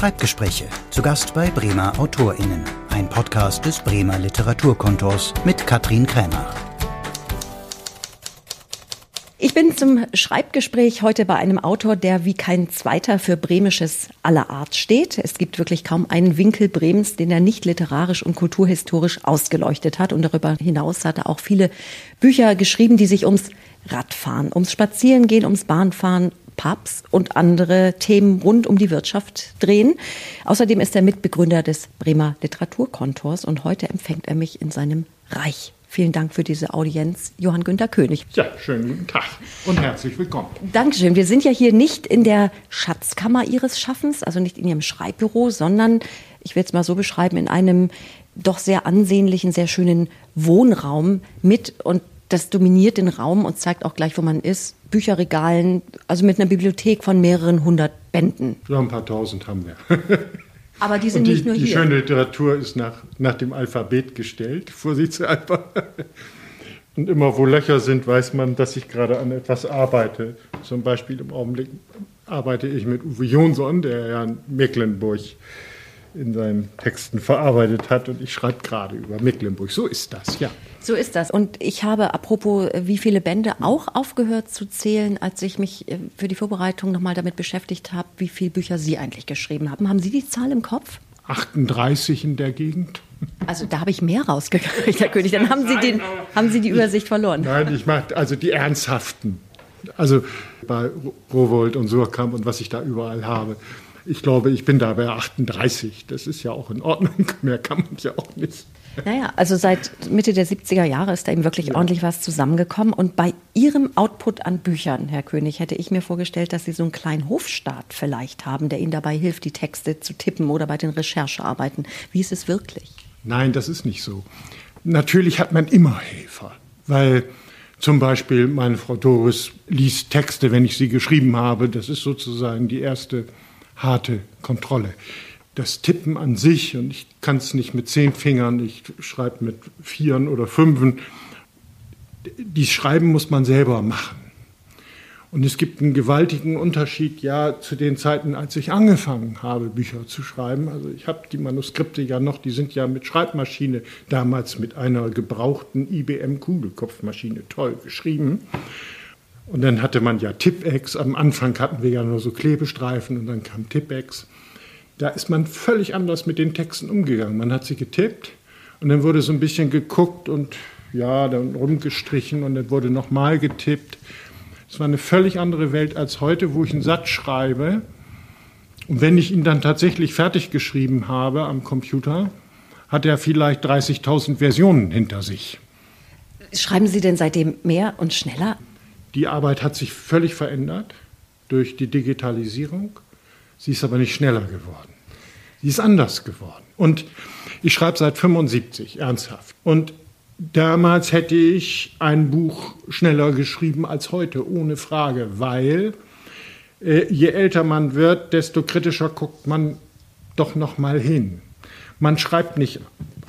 Schreibgespräche. Zu Gast bei Bremer AutorInnen. Ein Podcast des Bremer Literaturkontors mit Katrin Krämer. Ich bin zum Schreibgespräch heute bei einem Autor, der wie kein zweiter für Bremisches aller Art steht. Es gibt wirklich kaum einen Winkel Bremens, den er nicht literarisch und kulturhistorisch ausgeleuchtet hat. Und darüber hinaus hat er auch viele Bücher geschrieben, die sich ums Radfahren, ums Spazierengehen, ums Bahnfahren, Pubs und andere Themen rund um die Wirtschaft drehen. Außerdem ist er Mitbegründer des Bremer Literaturkontors und heute empfängt er mich in seinem Reich. Vielen Dank für diese Audienz, Johann Günter König. Ja, schönen guten Tag und herzlich willkommen. Dankeschön. Wir sind ja hier nicht in der Schatzkammer Ihres Schaffens, also nicht in Ihrem Schreibbüro, sondern, ich will es mal so beschreiben, in einem doch sehr ansehnlichen, sehr schönen Wohnraum mit und das dominiert den Raum und zeigt auch gleich, wo man ist. Bücherregalen, also mit einer Bibliothek von mehreren hundert Bänden. Ja, ein paar tausend haben wir. Aber die sind die, nicht nur die hier. Die schöne Literatur ist nach, nach dem Alphabet gestellt, vorsichtshalber. Und immer wo Löcher sind, weiß man, dass ich gerade an etwas arbeite. Zum Beispiel im Augenblick arbeite ich mit Uwe Jonsson, der ja in Mecklenburg in seinen Texten verarbeitet hat. Und ich schreibe gerade über Mecklenburg. So ist das, ja. So ist das. Und ich habe, apropos, wie viele Bände, auch aufgehört zu zählen, als ich mich äh, für die Vorbereitung nochmal damit beschäftigt habe, wie viele Bücher Sie eigentlich geschrieben haben. Haben Sie die Zahl im Kopf? 38 in der Gegend. Also da habe ich mehr rausgekriegt, Herr König. Dann haben Sie, den, haben Sie die Übersicht verloren. Nein, ich mache also die ernsthaften. Also bei Rowold und Surkamp und was ich da überall habe. Ich glaube, ich bin da bei 38. Das ist ja auch in Ordnung. Mehr kann man ja auch nicht. Naja, also seit Mitte der 70er Jahre ist da eben wirklich ja. ordentlich was zusammengekommen. Und bei Ihrem Output an Büchern, Herr König, hätte ich mir vorgestellt, dass Sie so einen kleinen Hofstaat vielleicht haben, der Ihnen dabei hilft, die Texte zu tippen oder bei den Recherchearbeiten. Wie ist es wirklich? Nein, das ist nicht so. Natürlich hat man immer Helfer, weil zum Beispiel meine Frau Doris liest Texte, wenn ich sie geschrieben habe. Das ist sozusagen die erste harte Kontrolle. Das Tippen an sich, und ich kann es nicht mit zehn Fingern, ich schreibe mit vieren oder fünfen, die Schreiben muss man selber machen. Und es gibt einen gewaltigen Unterschied ja zu den Zeiten, als ich angefangen habe, Bücher zu schreiben. Also ich habe die Manuskripte ja noch, die sind ja mit Schreibmaschine, damals mit einer gebrauchten IBM Kugelkopfmaschine toll geschrieben. Und dann hatte man ja Tippex. Am Anfang hatten wir ja nur so Klebestreifen und dann kam Tippex. Da ist man völlig anders mit den Texten umgegangen. Man hat sie getippt und dann wurde so ein bisschen geguckt und ja, dann rumgestrichen und dann wurde nochmal getippt. Es war eine völlig andere Welt als heute, wo ich einen Satz schreibe. Und wenn ich ihn dann tatsächlich fertig geschrieben habe am Computer, hat er vielleicht 30.000 Versionen hinter sich. Schreiben Sie denn seitdem mehr und schneller? Die Arbeit hat sich völlig verändert durch die Digitalisierung. Sie ist aber nicht schneller geworden. Sie ist anders geworden. Und ich schreibe seit 75 ernsthaft. Und damals hätte ich ein Buch schneller geschrieben als heute, ohne Frage, weil äh, je älter man wird, desto kritischer guckt man doch noch mal hin. Man schreibt nicht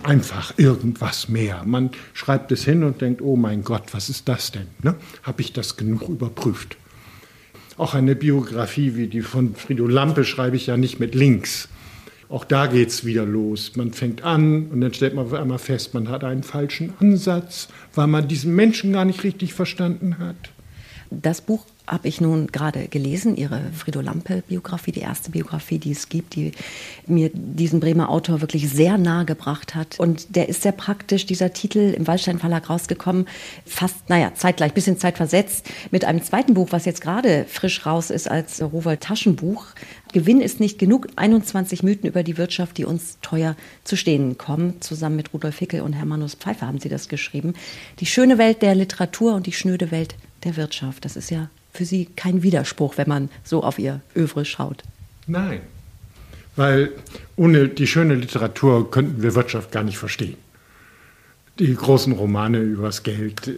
einfach irgendwas mehr. Man schreibt es hin und denkt, oh mein Gott, was ist das denn? Ne? Habe ich das genug überprüft? Auch eine Biografie wie die von Frido Lampe schreibe ich ja nicht mit links. Auch da geht es wieder los. Man fängt an und dann stellt man einmal fest, man hat einen falschen Ansatz, weil man diesen Menschen gar nicht richtig verstanden hat. Das Buch habe ich nun gerade gelesen, Ihre Frido Lampe-Biografie, die erste Biografie, die es gibt, die mir diesen Bremer Autor wirklich sehr nahe gebracht hat. Und der ist sehr praktisch, dieser Titel im Waldstein Verlag rausgekommen, fast, naja, zeitgleich, bisschen zeitversetzt, mit einem zweiten Buch, was jetzt gerade frisch raus ist als Rowold Taschenbuch. Gewinn ist nicht genug, 21 Mythen über die Wirtschaft, die uns teuer zu stehen kommen. Zusammen mit Rudolf Hickel und Hermannus Pfeiffer haben Sie das geschrieben. Die schöne Welt der Literatur und die schnöde Welt der Wirtschaft. Das ist ja für Sie kein Widerspruch, wenn man so auf Ihr Övre schaut. Nein, weil ohne die schöne Literatur könnten wir Wirtschaft gar nicht verstehen. Die großen Romane übers Geld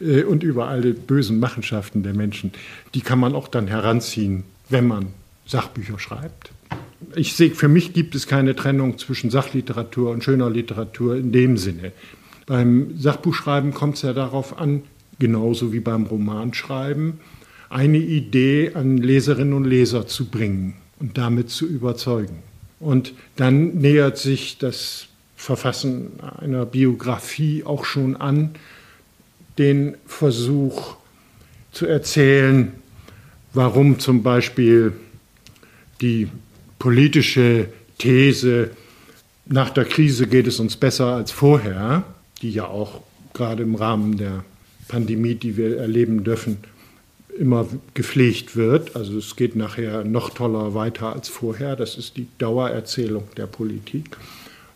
äh, und über alle bösen Machenschaften der Menschen, die kann man auch dann heranziehen, wenn man Sachbücher schreibt. Ich sehe, für mich gibt es keine Trennung zwischen Sachliteratur und schöner Literatur in dem Sinne. Beim Sachbuchschreiben kommt es ja darauf an, genauso wie beim Romanschreiben, eine Idee an Leserinnen und Leser zu bringen. und damit zu überzeugen. Und dann nähert sich das Verfassen einer Biografie auch schon an, den Versuch zu erzählen, warum zum Beispiel die politische These, nach der Krise geht es uns besser als vorher, die ja auch gerade im Rahmen der Pandemie, die wir erleben dürfen, immer gepflegt wird. Also es geht nachher noch toller weiter als vorher. Das ist die Dauererzählung der Politik.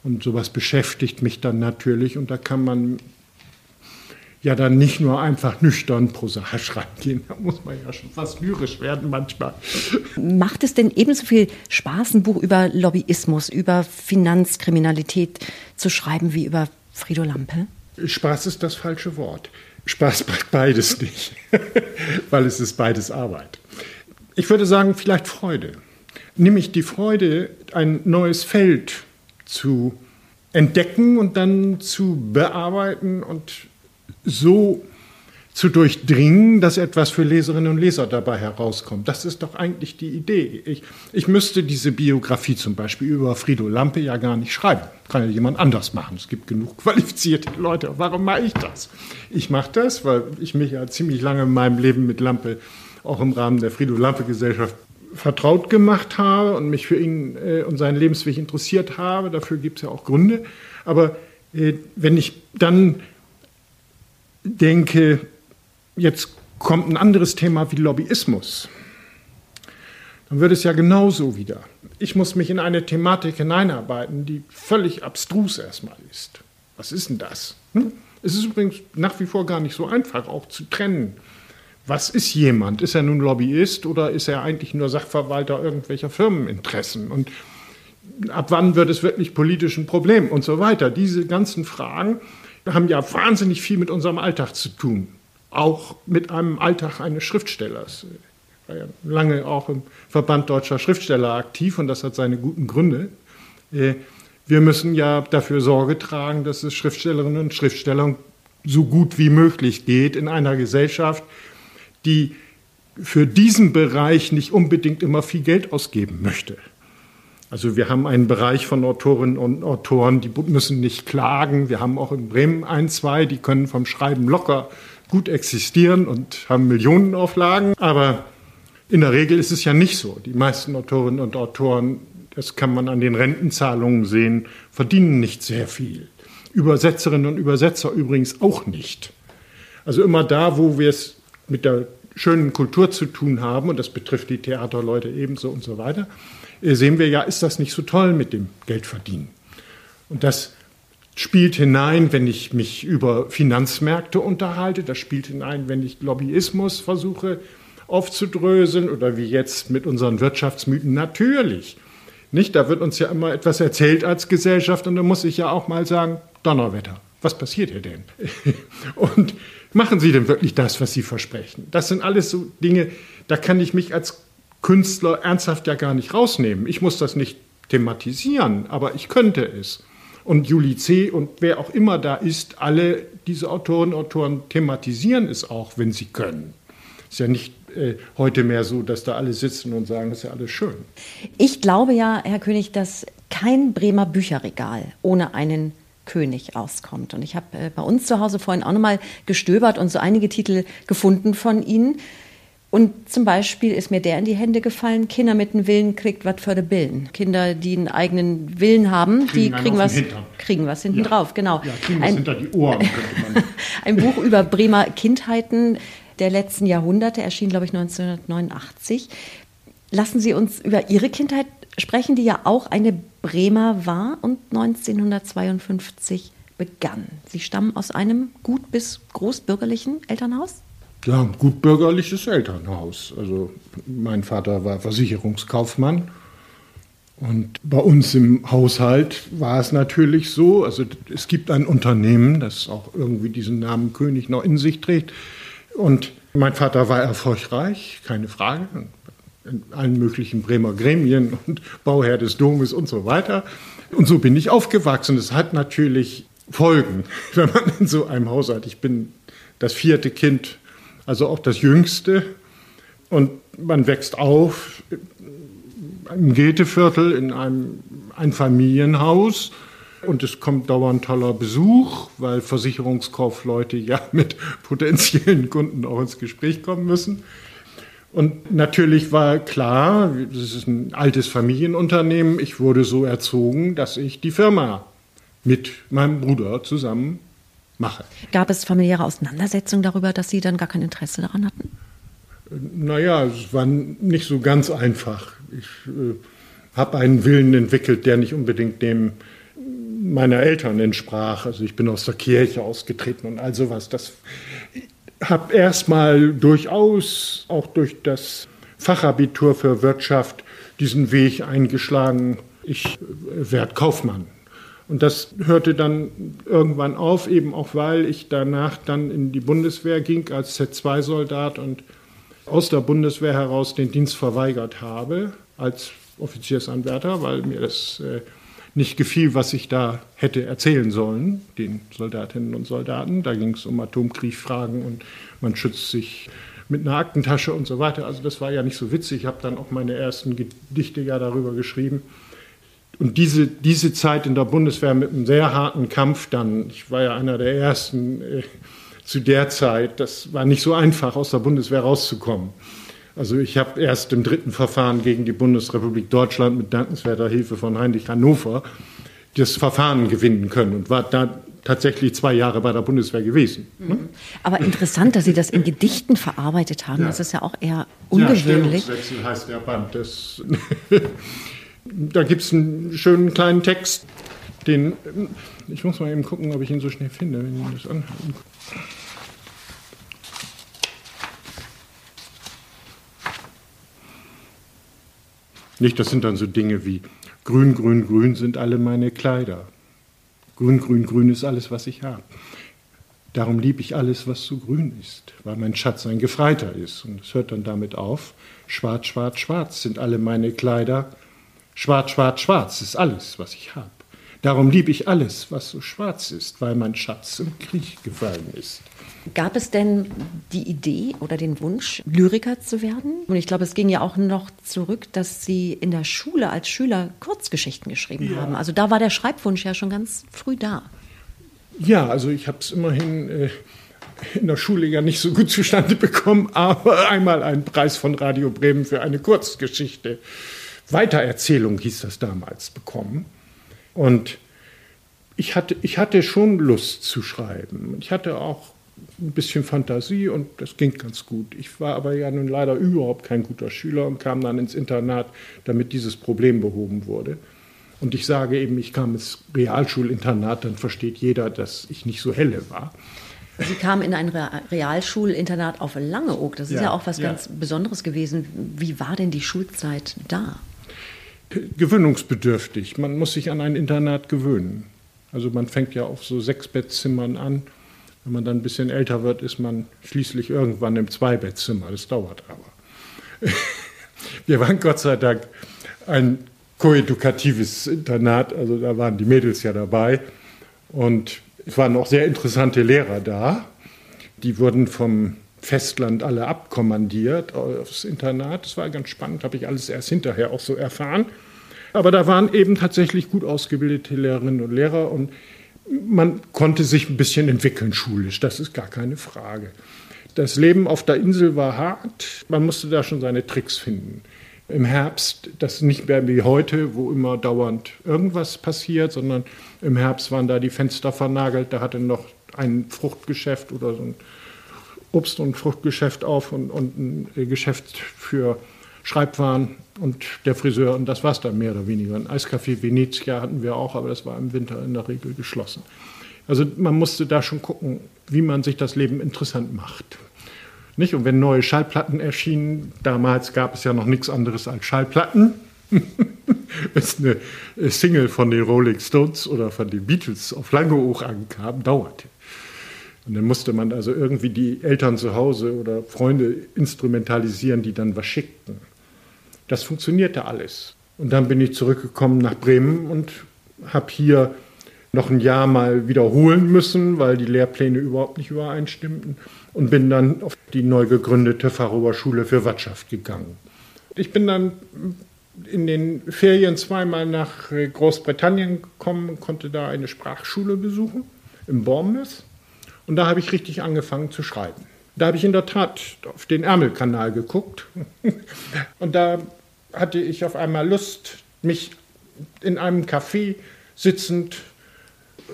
Und sowas beschäftigt mich dann natürlich und da kann man ja dann nicht nur einfach nüchtern prosaisch reingehen. Da muss man ja schon fast lyrisch werden manchmal. Macht es denn ebenso viel Spaß, ein Buch über Lobbyismus, über Finanzkriminalität zu schreiben wie über Frido Lampe? Spaß ist das falsche Wort. Spaß macht beides nicht, weil es ist beides Arbeit. Ich würde sagen, vielleicht Freude. Nämlich die Freude, ein neues Feld zu entdecken und dann zu bearbeiten und so zu durchdringen, dass etwas für Leserinnen und Leser dabei herauskommt. Das ist doch eigentlich die Idee. Ich, ich müsste diese Biografie zum Beispiel über Frido Lampe ja gar nicht schreiben. Kann ja jemand anders machen. Es gibt genug qualifizierte Leute. Warum mache ich das? Ich mache das, weil ich mich ja ziemlich lange in meinem Leben mit Lampe auch im Rahmen der Frido Lampe Gesellschaft vertraut gemacht habe und mich für ihn äh, und seinen Lebensweg interessiert habe. Dafür gibt es ja auch Gründe. Aber äh, wenn ich dann denke, jetzt kommt ein anderes Thema wie Lobbyismus, dann wird es ja genauso wieder. Ich muss mich in eine Thematik hineinarbeiten, die völlig abstrus erstmal ist. Was ist denn das? Hm? Es ist übrigens nach wie vor gar nicht so einfach auch zu trennen. Was ist jemand? Ist er nun Lobbyist oder ist er eigentlich nur Sachverwalter irgendwelcher Firmeninteressen? Und ab wann wird es wirklich politisch ein Problem und so weiter? Diese ganzen Fragen haben ja wahnsinnig viel mit unserem Alltag zu tun auch mit einem Alltag eines Schriftstellers. Ich war ja lange auch im Verband deutscher Schriftsteller aktiv und das hat seine guten Gründe. Äh, wir müssen ja dafür Sorge tragen, dass es Schriftstellerinnen und Schriftstellern so gut wie möglich geht in einer Gesellschaft, die für diesen Bereich nicht unbedingt immer viel Geld ausgeben möchte. Also wir haben einen Bereich von Autorinnen und Autoren, die müssen nicht klagen. Wir haben auch in Bremen ein, zwei, die können vom Schreiben locker gut existieren und haben Millionenauflagen. Aber in der Regel ist es ja nicht so. Die meisten Autorinnen und Autoren, das kann man an den Rentenzahlungen sehen, verdienen nicht sehr viel. Übersetzerinnen und Übersetzer übrigens auch nicht. Also immer da, wo wir es mit der schönen Kultur zu tun haben, und das betrifft die Theaterleute ebenso und so weiter, äh, sehen wir ja, ist das nicht so toll mit dem Geldverdienen. Und das spielt hinein, wenn ich mich über Finanzmärkte unterhalte, das spielt hinein, wenn ich Lobbyismus versuche aufzudröseln oder wie jetzt mit unseren Wirtschaftsmythen natürlich. Nicht, da wird uns ja immer etwas erzählt als Gesellschaft und da muss ich ja auch mal sagen, Donnerwetter, was passiert hier denn? und machen Sie denn wirklich das, was Sie versprechen? Das sind alles so Dinge, da kann ich mich als Künstler ernsthaft ja gar nicht rausnehmen. Ich muss das nicht thematisieren, aber ich könnte es und Juli C. und wer auch immer da ist, alle diese Autorinnen und Autoren thematisieren es auch, wenn sie können. Ist ja nicht äh, heute mehr so, dass da alle sitzen und sagen, das ist ja alles schön. Ich glaube ja, Herr König, dass kein Bremer Bücherregal ohne einen König auskommt. Und ich habe äh, bei uns zu Hause vorhin auch nochmal gestöbert und so einige Titel gefunden von Ihnen. Und zum Beispiel ist mir der in die Hände gefallen, Kinder mit einem Willen kriegt was für die Billen. Kinder, die einen eigenen Willen haben, kriegen die kriegen was, kriegen was hinten ja. drauf, genau. Ja, kriegen was ein, hinter die Ohren, könnte man. ein Buch über Bremer Kindheiten der letzten Jahrhunderte, erschien, glaube ich, 1989. Lassen Sie uns über Ihre Kindheit sprechen, die ja auch eine Bremer war und 1952 begann. Sie stammen aus einem gut bis großbürgerlichen Elternhaus? Ja, gut bürgerliches Elternhaus. Also mein Vater war Versicherungskaufmann. Und bei uns im Haushalt war es natürlich so, also es gibt ein Unternehmen, das auch irgendwie diesen Namen König noch in sich trägt. Und mein Vater war erfolgreich, keine Frage, in allen möglichen Bremer Gremien und Bauherr des Domes und so weiter. Und so bin ich aufgewachsen. Es hat natürlich Folgen, wenn man in so einem Haushalt, ich bin das vierte Kind also auch das Jüngste. Und man wächst auf im Goetheviertel in einem Einfamilienhaus. Und es kommt dauernd toller Besuch, weil Versicherungskaufleute ja mit potenziellen Kunden auch ins Gespräch kommen müssen. Und natürlich war klar, das ist ein altes Familienunternehmen, ich wurde so erzogen, dass ich die Firma mit meinem Bruder zusammen mache. Gab es familiäre Auseinandersetzungen darüber, dass Sie dann gar kein Interesse daran hatten? Naja, es war nicht so ganz einfach. Ich äh, habe einen Willen entwickelt, der nicht unbedingt dem meiner Eltern entsprach. Also ich bin aus der Kirche ausgetreten und all sowas. Das habe erstmal durchaus auch durch das Fachabitur für Wirtschaft diesen Weg eingeschlagen. Ich werde Kaufmann. Und das hörte dann irgendwann auf, eben auch weil ich danach dann in die Bundeswehr ging als Z2-Soldat und aus der Bundeswehr heraus den Dienst verweigert habe als Offiziersanwärter, weil mir das äh, nicht gefiel, was ich da hätte erzählen sollen, den Soldatinnen und Soldaten. Da ging es um Atomkriegfragen und man schützt sich mit einer Aktentasche und so weiter. Also das war ja nicht so witzig. Ich habe dann auch meine ersten Gedichte ja darüber geschrieben. Und diese, diese Zeit in der Bundeswehr mit einem sehr harten Kampf dann, ich war ja einer der ersten äh, zu der Zeit, das war nicht so einfach, aus der Bundeswehr rauszukommen. Also ich habe erst im dritten Verfahren gegen die Bundesrepublik Deutschland mit dankenswerter Hilfe von Heinrich Hannover das Verfahren gewinnen können und war da tatsächlich zwei Jahre bei der Bundeswehr gewesen. Mhm. Aber interessant, dass Sie das in Gedichten verarbeitet haben. Ja. Das ist ja auch eher ungewöhnlich. Ja, heißt der Band. Das, da gibt es einen schönen kleinen Text, den ich muss mal eben gucken, ob ich ihn so schnell finde, wenn ich das anhalten. Nicht, das sind dann so Dinge wie grün, grün, grün sind alle meine Kleider. Grün, grün, grün ist alles, was ich habe. Darum liebe ich alles, was so grün ist, weil mein Schatz ein Gefreiter ist. Und es hört dann damit auf. Schwarz, schwarz, schwarz sind alle meine Kleider. Schwarz, schwarz, schwarz ist alles, was ich habe. Darum liebe ich alles, was so schwarz ist, weil mein Schatz im Krieg gefallen ist. Gab es denn die Idee oder den Wunsch, Lyriker zu werden? Und ich glaube, es ging ja auch noch zurück, dass Sie in der Schule als Schüler Kurzgeschichten geschrieben ja. haben. Also da war der Schreibwunsch ja schon ganz früh da. Ja, also ich habe es immerhin äh, in der Schule ja nicht so gut zustande bekommen, aber einmal einen Preis von Radio Bremen für eine Kurzgeschichte. Weitererzählung hieß das damals bekommen. Und ich hatte, ich hatte schon Lust zu schreiben. Ich hatte auch ein bisschen Fantasie und das ging ganz gut. Ich war aber ja nun leider überhaupt kein guter Schüler und kam dann ins Internat, damit dieses Problem behoben wurde. Und ich sage eben, ich kam ins Realschulinternat, dann versteht jeder, dass ich nicht so helle war. Sie kamen in ein Realschulinternat auf Langeoog. Das ist ja, ja auch was ja. ganz Besonderes gewesen. Wie war denn die Schulzeit da? Gewöhnungsbedürftig. Man muss sich an ein Internat gewöhnen. Also man fängt ja auf so Sechsbettzimmern an wenn man dann ein bisschen älter wird, ist man schließlich irgendwann im Zweibettzimmer. Das dauert aber. Wir waren Gott sei Dank ein koedukatives Internat, also da waren die Mädels ja dabei. Und es waren auch sehr interessante Lehrer da. Die wurden vom Festland alle abkommandiert aufs Internat. Das war ganz spannend, habe ich alles erst hinterher auch so erfahren. Aber da waren eben tatsächlich gut ausgebildete Lehrerinnen und Lehrer und man konnte sich ein bisschen entwickeln schulisch, das ist gar keine Frage. Das Leben auf der Insel war hart, man musste da schon seine Tricks finden. Im Herbst, das nicht mehr wie heute, wo immer dauernd irgendwas passiert, sondern im Herbst waren da die Fenster vernagelt, da hatte noch ein Fruchtgeschäft oder so ein Obst- und Fruchtgeschäft auf und, und ein Geschäft für Schreibwaren und der Friseur und das war es dann mehr oder weniger. Ein Eiscafé Venezia hatten wir auch, aber das war im Winter in der Regel geschlossen. Also man musste da schon gucken, wie man sich das Leben interessant macht. Nicht? Und wenn neue Schallplatten erschienen, damals gab es ja noch nichts anderes als Schallplatten. Bis eine Single von den Rolling Stones oder von den Beatles auf lange hoch ankam, dauerte. Und dann musste man also irgendwie die Eltern zu Hause oder Freunde instrumentalisieren, die dann was schickten. Das funktionierte alles. Und dann bin ich zurückgekommen nach Bremen und habe hier noch ein Jahr mal wiederholen müssen, weil die Lehrpläne überhaupt nicht übereinstimmten und bin dann auf die neu gegründete Fachhochschule für Wirtschaft gegangen. Ich bin dann in den Ferien zweimal nach Großbritannien gekommen, konnte da eine Sprachschule besuchen in Bournemouth. Und da habe ich richtig angefangen zu schreiben. Da habe ich in der Tat auf den Ärmelkanal geguckt. Und da hatte ich auf einmal Lust, mich in einem Café sitzend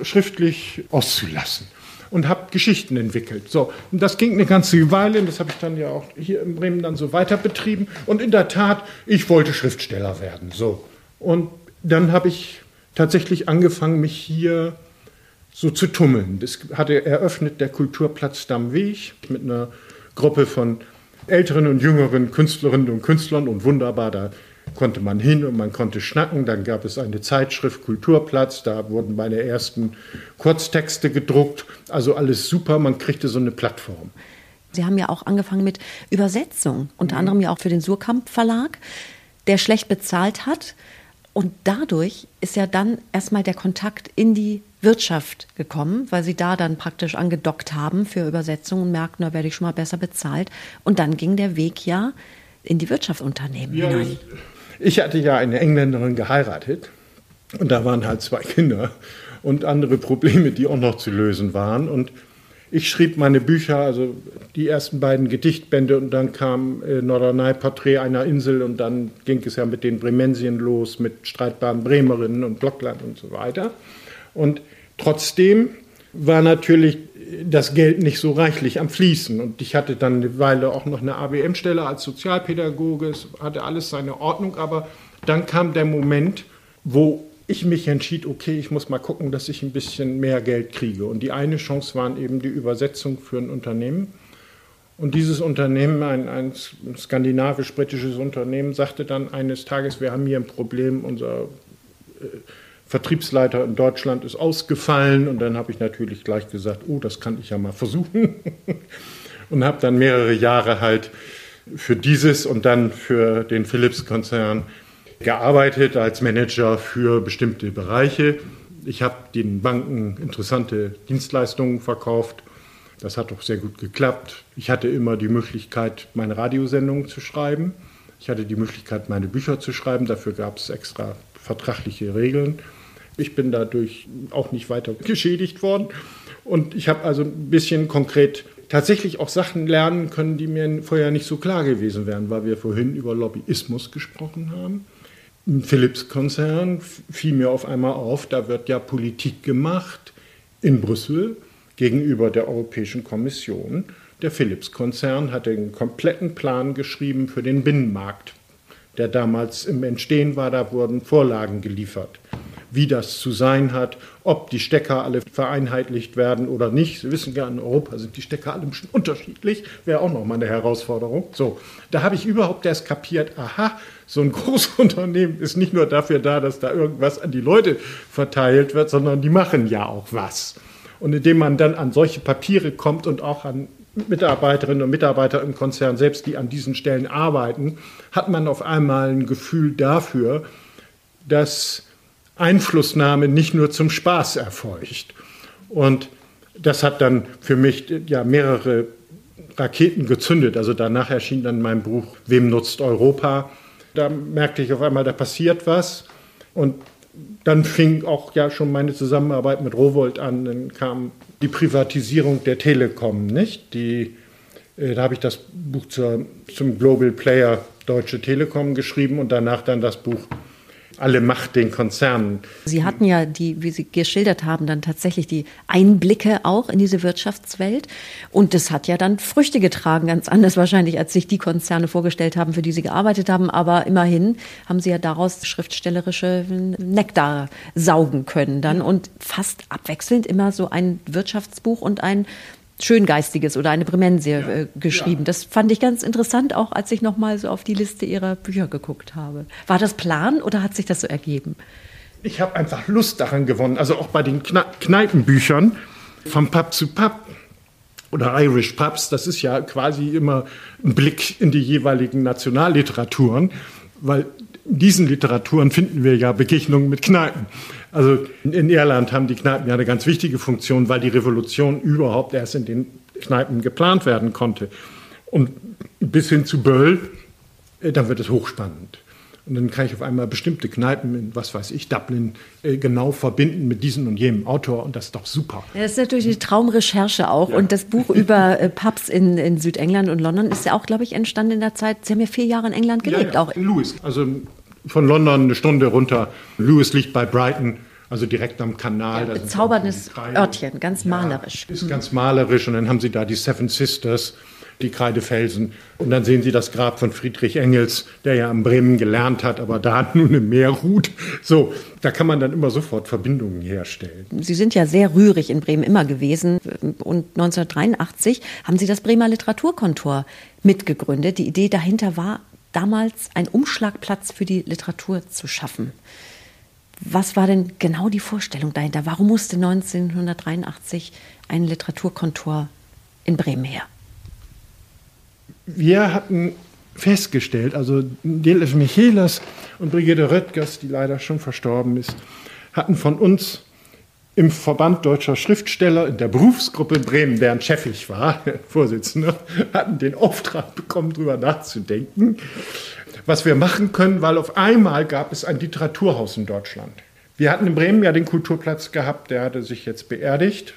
schriftlich auszulassen und habe Geschichten entwickelt. So, und das ging eine ganze Weile und das habe ich dann ja auch hier in Bremen dann so weiter betrieben. Und in der Tat, ich wollte Schriftsteller werden. So. Und dann habe ich tatsächlich angefangen, mich hier so zu tummeln. Das hatte eröffnet der Kulturplatz Dammweg mit einer Gruppe von älteren und jüngeren Künstlerinnen und Künstlern und wunderbar, da konnte man hin und man konnte schnacken. Dann gab es eine Zeitschrift Kulturplatz, da wurden meine ersten Kurztexte gedruckt. Also alles super, man kriegte so eine Plattform. Sie haben ja auch angefangen mit Übersetzung, unter mhm. anderem ja auch für den Surkamp Verlag, der schlecht bezahlt hat. Und dadurch ist ja dann erstmal der Kontakt in die Wirtschaft gekommen, weil sie da dann praktisch angedockt haben für Übersetzungen und merkten, da werde ich schon mal besser bezahlt. Und dann ging der Weg ja in die Wirtschaftsunternehmen ja, hinein. Ich hatte ja eine Engländerin geheiratet und da waren halt zwei Kinder und andere Probleme, die auch noch zu lösen waren. Und ich schrieb meine Bücher, also die ersten beiden Gedichtbände und dann kam äh, Norderney Porträt einer Insel und dann ging es ja mit den Bremensien los, mit streitbaren Bremerinnen und Blockland und so weiter. Und trotzdem war natürlich das Geld nicht so reichlich am Fließen. Und ich hatte dann eine Weile auch noch eine ABM-Stelle als Sozialpädagoge. Es hatte alles seine Ordnung. Aber dann kam der Moment, wo ich mich entschied, okay, ich muss mal gucken, dass ich ein bisschen mehr Geld kriege. Und die eine Chance waren eben die Übersetzung für ein Unternehmen. Und dieses Unternehmen, ein, ein skandinavisch-britisches Unternehmen, sagte dann eines Tages, wir haben hier ein Problem, unser äh, Vertriebsleiter in Deutschland ist ausgefallen und dann habe ich natürlich gleich gesagt, oh, das kann ich ja mal versuchen und habe dann mehrere Jahre halt für dieses und dann für den Philips-Konzern gearbeitet als Manager für bestimmte Bereiche. Ich habe den Banken interessante Dienstleistungen verkauft. Das hat auch sehr gut geklappt. Ich hatte immer die Möglichkeit, meine Radiosendungen zu schreiben. Ich hatte die Möglichkeit, meine Bücher zu schreiben. Dafür gab es extra vertragliche Regeln. Ich bin dadurch auch nicht weiter geschädigt worden. Und ich habe also ein bisschen konkret tatsächlich auch Sachen lernen können, die mir vorher nicht so klar gewesen wären, weil wir vorhin über Lobbyismus gesprochen haben. Im Philips-Konzern fiel mir auf einmal auf, da wird ja Politik gemacht in Brüssel gegenüber der Europäischen Kommission. Der Philips-Konzern hat einen kompletten Plan geschrieben für den Binnenmarkt, der damals im Entstehen war. Da wurden Vorlagen geliefert wie das zu sein hat, ob die Stecker alle vereinheitlicht werden oder nicht. Sie wissen ja, in Europa sind die Stecker alle ein bisschen unterschiedlich, wäre auch nochmal eine Herausforderung. So, da habe ich überhaupt erst kapiert, aha, so ein Großunternehmen ist nicht nur dafür da, dass da irgendwas an die Leute verteilt wird, sondern die machen ja auch was. Und indem man dann an solche Papiere kommt und auch an Mitarbeiterinnen und Mitarbeiter im Konzern selbst, die an diesen Stellen arbeiten, hat man auf einmal ein Gefühl dafür, dass Einflussnahme nicht nur zum Spaß erfolgt. Und das hat dann für mich ja mehrere Raketen gezündet. Also danach erschien dann mein Buch Wem nutzt Europa? Da merkte ich auf einmal, da passiert was. Und dann fing auch ja schon meine Zusammenarbeit mit Rowold an. Dann kam die Privatisierung der Telekom, nicht? Die, äh, da habe ich das Buch zur, zum Global Player Deutsche Telekom geschrieben und danach dann das Buch alle Macht den Konzernen. Sie hatten ja die, wie Sie geschildert haben, dann tatsächlich die Einblicke auch in diese Wirtschaftswelt. Und das hat ja dann Früchte getragen, ganz anders wahrscheinlich, als sich die Konzerne vorgestellt haben, für die Sie gearbeitet haben. Aber immerhin haben Sie ja daraus schriftstellerische Nektar saugen können dann und fast abwechselnd immer so ein Wirtschaftsbuch und ein Schöngeistiges oder eine Bremensie ja, äh, geschrieben. Ja. Das fand ich ganz interessant, auch als ich nochmal so auf die Liste ihrer Bücher geguckt habe. War das Plan oder hat sich das so ergeben? Ich habe einfach Lust daran gewonnen. Also auch bei den Kne Kneipenbüchern vom Pub zu Pub oder Irish Pubs, das ist ja quasi immer ein Blick in die jeweiligen Nationalliteraturen, weil in diesen Literaturen finden wir ja Begegnungen mit Kneipen. Also in Irland haben die Kneipen ja eine ganz wichtige Funktion, weil die Revolution überhaupt erst in den Kneipen geplant werden konnte. Und bis hin zu Böll, äh, dann wird es hochspannend. Und dann kann ich auf einmal bestimmte Kneipen in, was weiß ich, Dublin äh, genau verbinden mit diesem und jenem Autor und das ist doch super. Ja, das ist natürlich die Traumrecherche auch. Ja. Und das Buch über äh, Pubs in, in Südengland und London ist ja auch, glaube ich, entstanden in der Zeit. Sie haben ja vier Jahre in England gelebt. Ja, auch. in Lewis. Also von London eine Stunde runter. Lewis liegt bei Brighton. Also direkt am Kanal. Ja, bezauberndes Örtchen, ganz malerisch. Ja, ist ganz malerisch und dann haben sie da die Seven Sisters die Kreidefelsen. Und dann sehen Sie das Grab von Friedrich Engels, der ja in Bremen gelernt hat, aber da nun im Meer ruht. So, da kann man dann immer sofort Verbindungen herstellen. Sie sind ja sehr rührig in Bremen immer gewesen. Und 1983 haben Sie das Bremer Literaturkontor mitgegründet. Die Idee dahinter war, damals einen Umschlagplatz für die Literatur zu schaffen. Was war denn genau die Vorstellung dahinter? Warum musste 1983 ein Literaturkontor in Bremen her? wir hatten festgestellt, also Detlef Michelas und Brigitte Röttgers, die leider schon verstorben ist, hatten von uns im Verband deutscher Schriftsteller in der Berufsgruppe Bremen, deren Chef ich war, Vorsitzender, hatten den Auftrag bekommen, darüber nachzudenken, was wir machen können, weil auf einmal gab es ein Literaturhaus in Deutschland. Wir hatten in Bremen ja den Kulturplatz gehabt, der hatte sich jetzt beerdigt,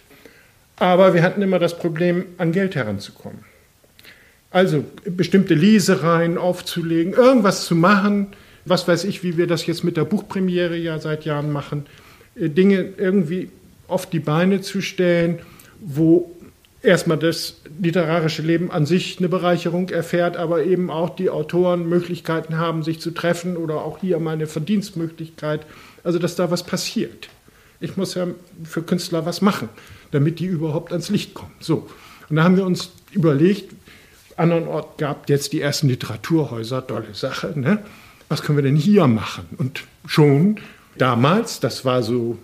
aber wir hatten immer das Problem, an Geld heranzukommen. Also bestimmte Lesereien aufzulegen, irgendwas zu machen, was weiß ich, wie wir das jetzt mit der Buchpremiere ja seit Jahren machen, Dinge irgendwie auf die Beine zu stellen, wo erstmal das literarische Leben an sich eine Bereicherung erfährt, aber eben auch die Autoren Möglichkeiten haben, sich zu treffen oder auch hier mal eine Verdienstmöglichkeit. Also, dass da was passiert. Ich muss ja für Künstler was machen, damit die überhaupt ans Licht kommen. So. Und da haben wir uns überlegt, anderen Ort gab jetzt die ersten Literaturhäuser, tolle Sache. Ne? Was können wir denn hier machen? Und schon damals, das war so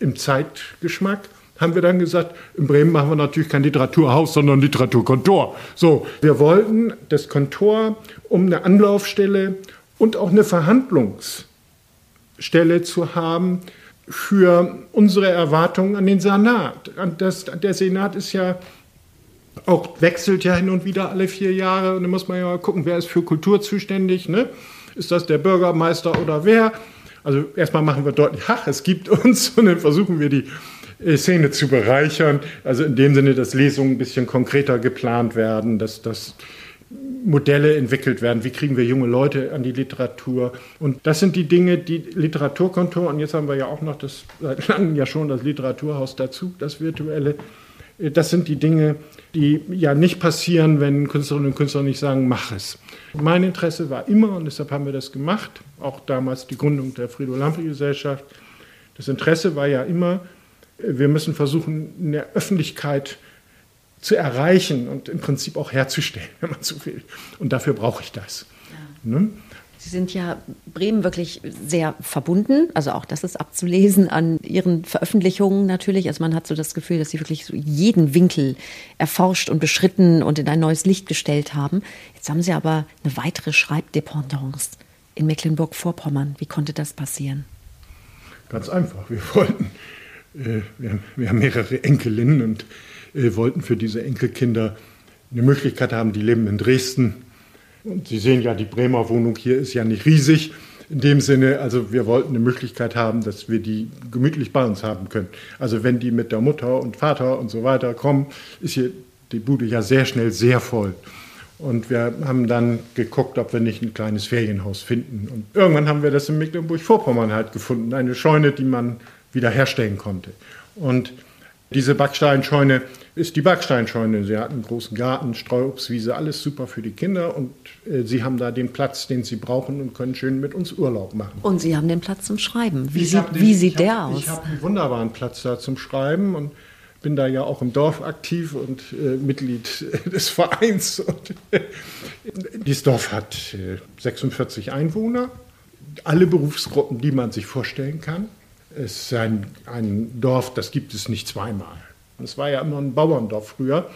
im Zeitgeschmack, haben wir dann gesagt, in Bremen machen wir natürlich kein Literaturhaus, sondern Literaturkontor. So, wir wollten das Kontor um eine Anlaufstelle und auch eine Verhandlungsstelle zu haben für unsere Erwartungen an den Senat. Das, der Senat ist ja auch wechselt ja hin und wieder alle vier Jahre. Und dann muss man ja mal gucken, wer ist für Kultur zuständig. Ne? Ist das der Bürgermeister oder wer? Also erstmal machen wir deutlich, ach, es gibt uns und dann versuchen wir die äh, Szene zu bereichern. Also in dem Sinne, dass Lesungen ein bisschen konkreter geplant werden, dass, dass Modelle entwickelt werden. Wie kriegen wir junge Leute an die Literatur? Und das sind die Dinge, die Literaturkontor, und jetzt haben wir ja auch noch das, seit langem ja schon das Literaturhaus dazu, das virtuelle. Das sind die Dinge, die ja nicht passieren, wenn Künstlerinnen und Künstler nicht sagen, mach es. Mein Interesse war immer, und deshalb haben wir das gemacht, auch damals die Gründung der Frido-Lampe-Gesellschaft, das Interesse war ja immer, wir müssen versuchen, eine Öffentlichkeit zu erreichen und im Prinzip auch herzustellen, wenn man so will. Und dafür brauche ich das. Ja. Ne? Sie sind ja Bremen wirklich sehr verbunden, also auch das ist abzulesen an Ihren Veröffentlichungen natürlich. Also man hat so das Gefühl, dass Sie wirklich so jeden Winkel erforscht und beschritten und in ein neues Licht gestellt haben. Jetzt haben Sie aber eine weitere Schreibdependance in Mecklenburg-Vorpommern. Wie konnte das passieren? Ganz einfach. Wir wollten, äh, wir, haben, wir, haben, mehrere Enkelinnen und äh, wollten für diese Enkelkinder eine Möglichkeit haben, die leben in Dresden Sie sehen ja, die Bremer Wohnung hier ist ja nicht riesig. In dem Sinne, also wir wollten eine Möglichkeit haben, dass wir die gemütlich bei uns haben können. Also wenn die mit der Mutter und Vater und so weiter kommen, ist hier die Bude ja sehr schnell sehr voll. Und wir haben dann geguckt, ob wir nicht ein kleines Ferienhaus finden. Und irgendwann haben wir das in Mecklenburg-Vorpommern halt gefunden, eine Scheune, die man wieder herstellen konnte. Und diese Backsteinscheune ist die Backsteinscheune. Sie hat einen großen Garten, Streuobstwiese, alles super für die Kinder und äh, sie haben da den Platz, den sie brauchen und können schön mit uns Urlaub machen. Und Sie haben den Platz zum Schreiben. Wie ich sieht, den, wie sieht der hab, aus? Ich habe einen wunderbaren Platz da zum Schreiben und bin da ja auch im Dorf aktiv und äh, Mitglied des Vereins. Und, äh, dieses Dorf hat 46 Einwohner, alle Berufsgruppen, die man sich vorstellen kann. Es ist ein, ein Dorf, das gibt es nicht zweimal. Es war ja immer ein Bauerndorf früher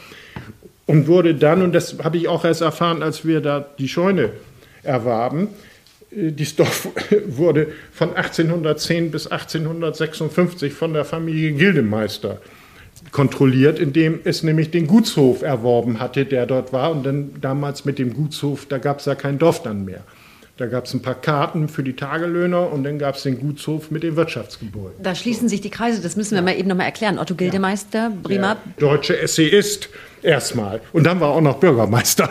und wurde dann, und das habe ich auch erst erfahren, als wir da die Scheune erwarben, äh, dieses Dorf wurde von 1810 bis 1856 von der Familie Gildemeister kontrolliert, indem es nämlich den Gutshof erworben hatte, der dort war. Und dann damals mit dem Gutshof, da gab es ja kein Dorf dann mehr. Da gab es ein paar Karten für die Tagelöhner und dann gab es den Gutshof mit den Wirtschaftsgebäuden. Da schließen sich die Kreise, das müssen wir mal eben nochmal erklären. Otto Gildemeister, Bremer. Der deutsche Essayist erstmal. Und dann war er auch noch Bürgermeister.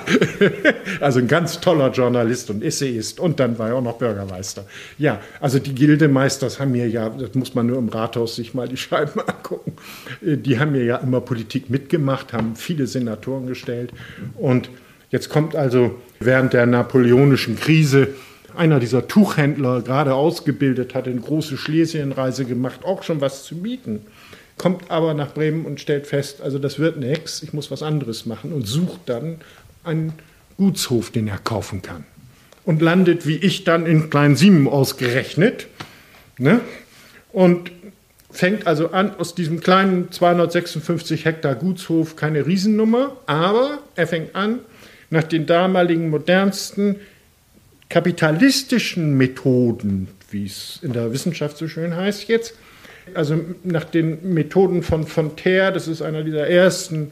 also ein ganz toller Journalist und Essayist. Und dann war er auch noch Bürgermeister. Ja, also die Gildemeisters haben mir ja, das muss man nur im Rathaus sich mal die Scheiben angucken, die haben mir ja immer Politik mitgemacht, haben viele Senatoren gestellt. Und jetzt kommt also während der napoleonischen Krise einer dieser Tuchhändler, gerade ausgebildet, hat eine große Schlesienreise gemacht, auch schon was zu bieten. Kommt aber nach Bremen und stellt fest, also das wird nichts, ich muss was anderes machen und sucht dann einen Gutshof, den er kaufen kann. Und landet, wie ich dann in Klein-Siemen ausgerechnet. Ne? Und fängt also an, aus diesem kleinen 256 Hektar Gutshof keine Riesennummer, aber er fängt an, nach den damaligen modernsten kapitalistischen Methoden, wie es in der Wissenschaft so schön heißt jetzt, also nach den Methoden von Fonterre, das ist einer dieser ersten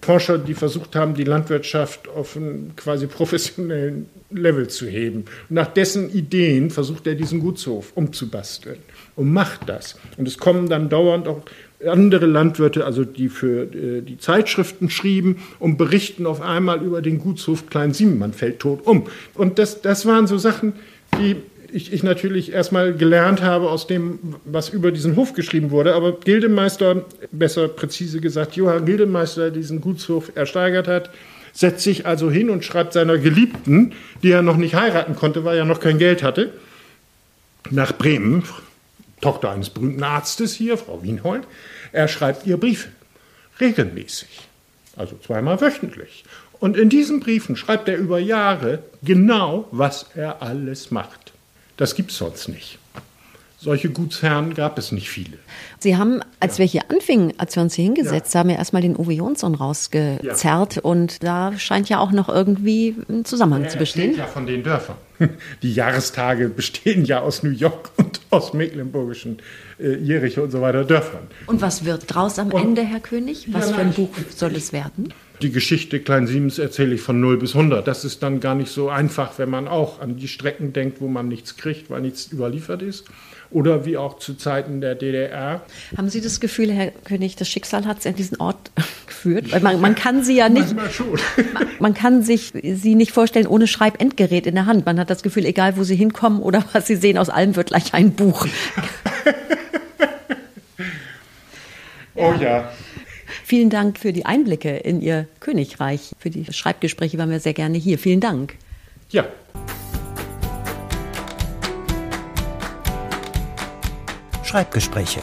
Forscher, die versucht haben, die Landwirtschaft auf einen quasi professionellen Level zu heben. Nach dessen Ideen versucht er diesen Gutshof umzubasteln und macht das. Und es kommen dann dauernd auch andere Landwirte, also die für äh, die Zeitschriften schrieben und berichten auf einmal über den Gutshof Klein Siebenmann fällt tot um. Und das, das waren so Sachen, die ich, ich natürlich erstmal gelernt habe aus dem, was über diesen Hof geschrieben wurde. Aber Gildemeister, besser präzise gesagt, Johann Gildemeister, diesen Gutshof ersteigert hat, setzt sich also hin und schreibt seiner Geliebten, die er noch nicht heiraten konnte, weil er noch kein Geld hatte, nach Bremen, Tochter eines berühmten Arztes hier, Frau Wienhold. Er schreibt ihr Briefe, regelmäßig, also zweimal wöchentlich. Und in diesen Briefen schreibt er über Jahre genau, was er alles macht. Das gibt es sonst nicht. Solche Gutsherren gab es nicht viele. Sie haben, als ja. wir hier anfingen, als wir uns hier hingesetzt ja. haben, ja erstmal den Uwe Jonsson rausgezerrt. Ja. Und da scheint ja auch noch irgendwie ein Zusammenhang zu bestehen. ja von den Dörfern. Die Jahrestage bestehen ja aus New York und aus mecklenburgischen äh, Jericho und so weiter Dörfern. Und was wird draus am und, Ende, Herr König? Was für ein Buch soll es werden? Die Geschichte Klein Siemens erzähle ich von 0 bis 100. Das ist dann gar nicht so einfach, wenn man auch an die Strecken denkt, wo man nichts kriegt, weil nichts überliefert ist. Oder wie auch zu Zeiten der DDR. Haben Sie das Gefühl, Herr König, das Schicksal hat Sie an diesen Ort geführt? Weil man, man kann Sie ja nicht. man kann sich Sie nicht vorstellen ohne Schreibendgerät in der Hand. Man hat das Gefühl, egal wo Sie hinkommen oder was Sie sehen, aus allem wird gleich ein Buch. oh ja. Vielen Dank für die Einblicke in Ihr Königreich. Für die Schreibgespräche waren wir sehr gerne hier. Vielen Dank. Ja. Schreibgespräche.